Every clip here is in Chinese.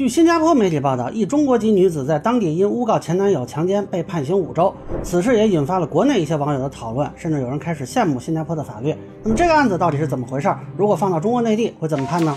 据新加坡媒体报道，一中国籍女子在当地因诬告前男友强奸被判刑五周。此事也引发了国内一些网友的讨论，甚至有人开始羡慕新加坡的法律。那么这个案子到底是怎么回事？如果放到中国内地会怎么判呢？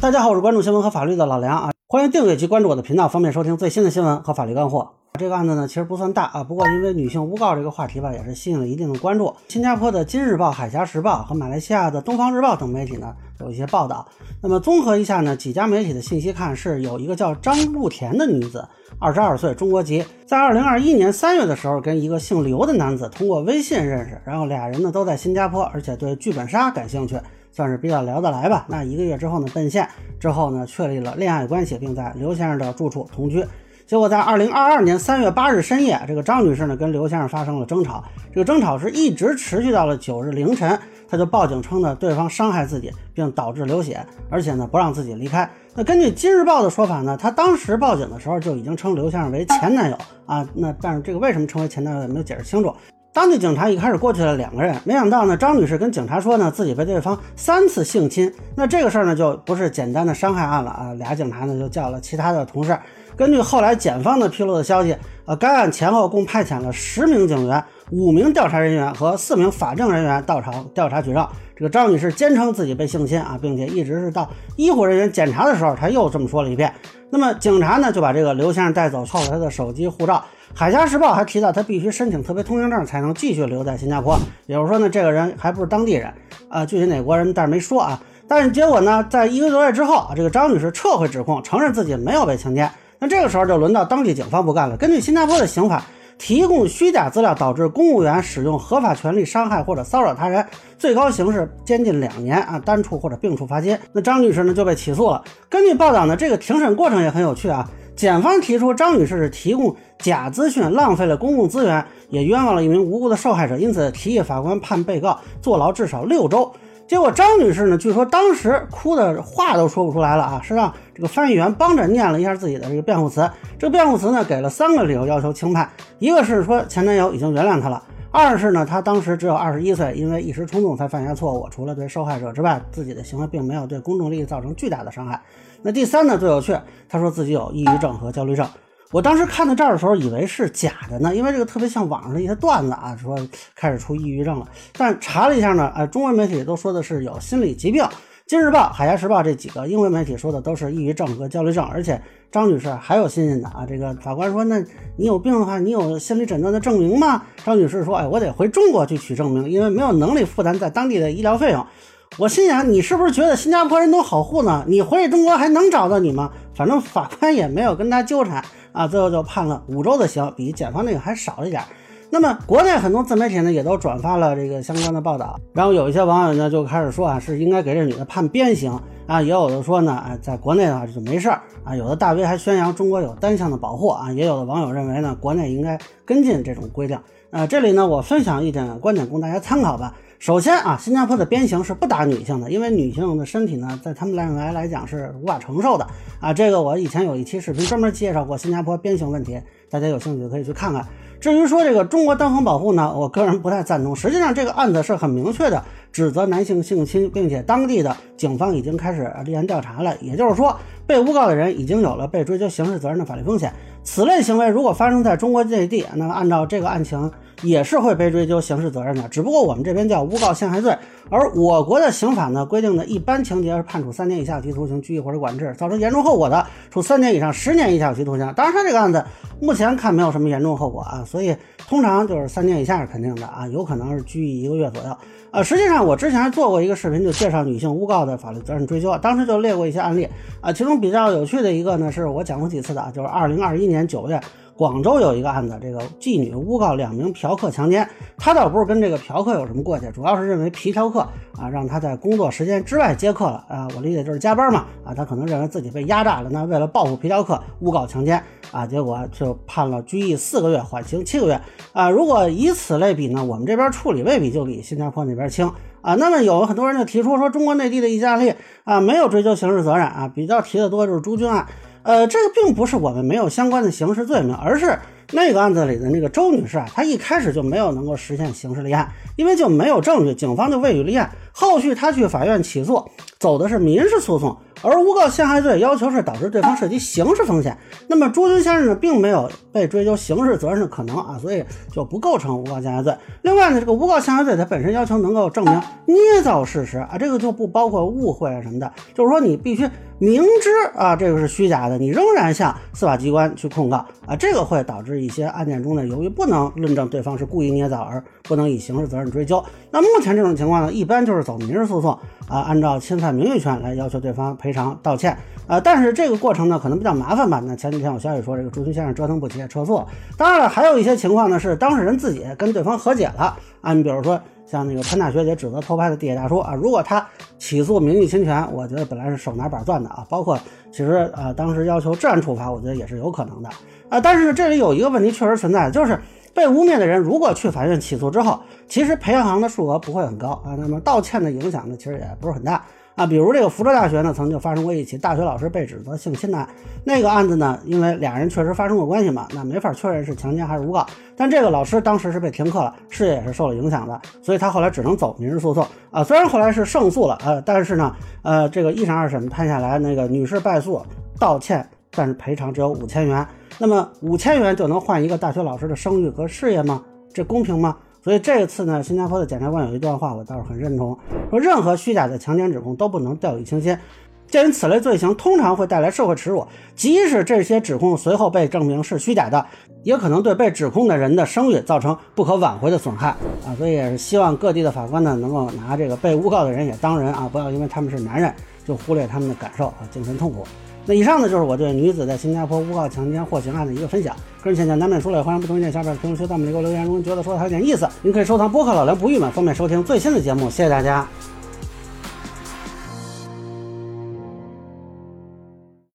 大家好，我是关注新闻和法律的老梁啊，欢迎订阅及关注我的频道，方便收听最新的新闻和法律干货。这个案子呢，其实不算大啊，不过因为女性诬告这个话题吧，也是吸引了一定的关注。新加坡的《今日报》《海峡时报》和马来西亚的《东方日报》等媒体呢，有一些报道。那么综合一下呢，几家媒体的信息看，是有一个叫张露田的女子，二十二岁，中国籍，在二零二一年三月的时候，跟一个姓刘的男子通过微信认识，然后俩人呢都在新加坡，而且对剧本杀感兴趣，算是比较聊得来吧。那一个月之后呢，奔现之后呢，确立了恋爱关系，并在刘先生的住处同居。结果在二零二二年三月八日深夜，这个张女士呢跟刘先生发生了争吵，这个争吵是一直持续到了九日凌晨，她就报警称呢对方伤害自己，并导致流血，而且呢不让自己离开。那根据《今日报》的说法呢，她当时报警的时候就已经称刘先生为前男友啊，那但是这个为什么称为前男友也没有解释清楚。当地警察一开始过去了两个人，没想到呢张女士跟警察说呢自己被对方三次性侵，那这个事儿呢就不是简单的伤害案了啊，俩警察呢就叫了其他的同事。根据后来检方的披露的消息，呃，该案前后共派遣了十名警员、五名调查人员和四名法证人员到场调查取证。这个张女士坚称自己被性侵啊，并且一直是到医护人员检查的时候，她又这么说了一遍。那么警察呢就把这个刘先生带走，扣了他的手机、护照。海峡时报还提到，他必须申请特别通行证才能继续留在新加坡。也就是说呢，这个人还不是当地人啊，具体哪国人但是没说啊。但是结果呢，在一个多月之后，这个张女士撤回指控，承认自己没有被强奸。那这个时候就轮到当地警方不干了。根据新加坡的刑法，提供虚假资料导致公务员使用合法权利伤害或者骚扰他人，最高刑是监禁两年啊，单处或者并处罚金。那张女士呢就被起诉了。根据报道呢，这个庭审过程也很有趣啊。检方提出张女士是提供假资讯，浪费了公共资源，也冤枉了一名无辜的受害者，因此提议法官判被告坐牢至少六周。结果张女士呢，据说当时哭的话都说不出来了啊，是让这个翻译员帮着念了一下自己的这个辩护词。这个辩护词呢，给了三个理由要求轻判，一个是说前男友已经原谅她了，二是呢她当时只有二十一岁，因为一时冲动才犯下错误，除了对受害者之外，自己的行为并没有对公众利益造成巨大的伤害。那第三呢最有趣，她说自己有抑郁症和焦虑症。我当时看到这儿的时候，以为是假的呢，因为这个特别像网上的一些段子啊，说开始出抑郁症了。但查了一下呢，呃，中文媒体都说的是有心理疾病，《今日报》《海峡时报》这几个英文媒体说的都是抑郁症和焦虑症。而且张女士还有信心的啊，这个法官说，那你有病的话，你有心理诊断的证明吗？张女士说，哎，我得回中国去取证明，因为没有能力负担在当地的医疗费用。我心想，你是不是觉得新加坡人都好糊呢？你回中国还能找到你吗？反正法官也没有跟他纠缠啊，最后就判了五周的刑，比检方那个还少一点。那么国内很多自媒体呢也都转发了这个相关的报道，然后有一些网友呢就开始说啊，是应该给这女的判鞭刑啊，也有的说呢，哎，在国内的话就没事儿啊，有的大 V 还宣扬中国有单向的保护啊，也有的网友认为呢，国内应该跟进这种规定。呃，这里呢我分享一点观点供大家参考吧。首先啊，新加坡的鞭刑是不打女性的，因为女性的身体呢，在他们认为来讲是无法承受的啊。这个我以前有一期视频专门介绍过新加坡鞭刑问题，大家有兴趣可以去看看。至于说这个中国单方保护呢，我个人不太赞同。实际上这个案子是很明确的指责男性性侵，并且当地的警方已经开始立案调查了，也就是说，被诬告的人已经有了被追究刑事责任的法律风险。此类行为如果发生在中国内地，那么按照这个案情。也是会被追究刑事责任的，只不过我们这边叫诬告陷害罪，而我国的刑法呢规定的一般情节是判处三年以下有期徒刑、拘役或者管制，造成严重后果的，处三年以上十年以下有期徒刑。当然，他这个案子目前看没有什么严重后果啊，所以通常就是三年以下是肯定的啊，有可能是拘役一个月左右。呃，实际上我之前做过一个视频，就介绍女性诬告的法律责任追究，当时就列过一些案例啊，其中比较有趣的一个呢，是我讲过几次的啊，就是二零二一年九月。广州有一个案子，这个妓女诬告两名嫖客强奸，她倒不是跟这个嫖客有什么过节，主要是认为皮条客啊让他在工作时间之外接客了啊，我理解就是加班嘛啊，他可能认为自己被压榨了，那为了报复皮条客诬告强奸啊，结果就判了拘役四个月，缓刑七个月啊。如果以此类比呢，我们这边处理未必就比新加坡那边轻啊。那么有很多人就提出说，中国内地的一些案例啊没有追究刑事责任啊，比较提的多就是朱军案。呃，这个并不是我们没有相关的刑事罪名，而是那个案子里的那个周女士啊，她一开始就没有能够实现刑事立案，因为就没有证据，警方就未予立案。后续她去法院起诉，走的是民事诉讼。而诬告陷害罪要求是导致对方涉及刑事风险，那么朱军先生呢，并没有被追究刑事责任的可能啊，所以就不构成诬告陷害罪。另外呢，这个诬告陷害罪它本身要求能够证明捏造事实啊，这个就不包括误会啊什么的，就是说你必须。明知啊这个是虚假的，你仍然向司法机关去控告啊，这个会导致一些案件中呢，由于不能论证对方是故意捏造而不能以刑事责任追究。那目前这种情况呢，一般就是走民事诉讼啊，按照侵犯名誉权来要求对方赔偿道歉啊。但是这个过程呢，可能比较麻烦吧？那前几天有消息说，这个朱军先生折腾不起，撤诉。当然了，还有一些情况呢，是当事人自己跟对方和解了啊。你比如说。像那个潘大学姐指责偷拍的地铁大叔啊，如果他起诉名誉侵权，我觉得本来是手拿板攥的啊。包括其实呃，当时要求治安处罚，我觉得也是有可能的啊。但是这里有一个问题确实存在，就是被污蔑的人如果去法院起诉之后，其实赔偿的数额不会很高啊。那么道歉的影响呢，其实也不是很大。啊，比如这个福州大学呢，曾经发生过一起大学老师被指责性侵的案。那个案子呢，因为俩人确实发生过关系嘛，那没法确认是强奸还是诬告。但这个老师当时是被停课了，事业也是受了影响的，所以他后来只能走民事诉讼啊。虽然后来是胜诉了，呃，但是呢，呃，这个一审二审判下来，那个女士败诉，道歉，但是赔偿只有五千元。那么五千元就能换一个大学老师的声誉和事业吗？这公平吗？所以这一次呢，新加坡的检察官有一段话，我倒是很认同，说任何虚假的强奸指控都不能掉以轻心。鉴于此类罪行通常会带来社会耻辱，即使这些指控随后被证明是虚假的，也可能对被指控的人的声誉造成不可挽回的损害啊。所以也是希望各地的法官呢，能够拿这个被诬告的人也当人啊，不要因为他们是男人就忽略他们的感受啊，精神痛苦。那以上呢，就是我对女子在新加坡诬告强奸获刑案的一个分享。个人浅见难免疏漏，欢迎不同意见下边评论区弹幕里给我留言。如果觉得说的还有点意思，您可以收藏播客老梁不郁闷，方便收听最新的节目。谢谢大家。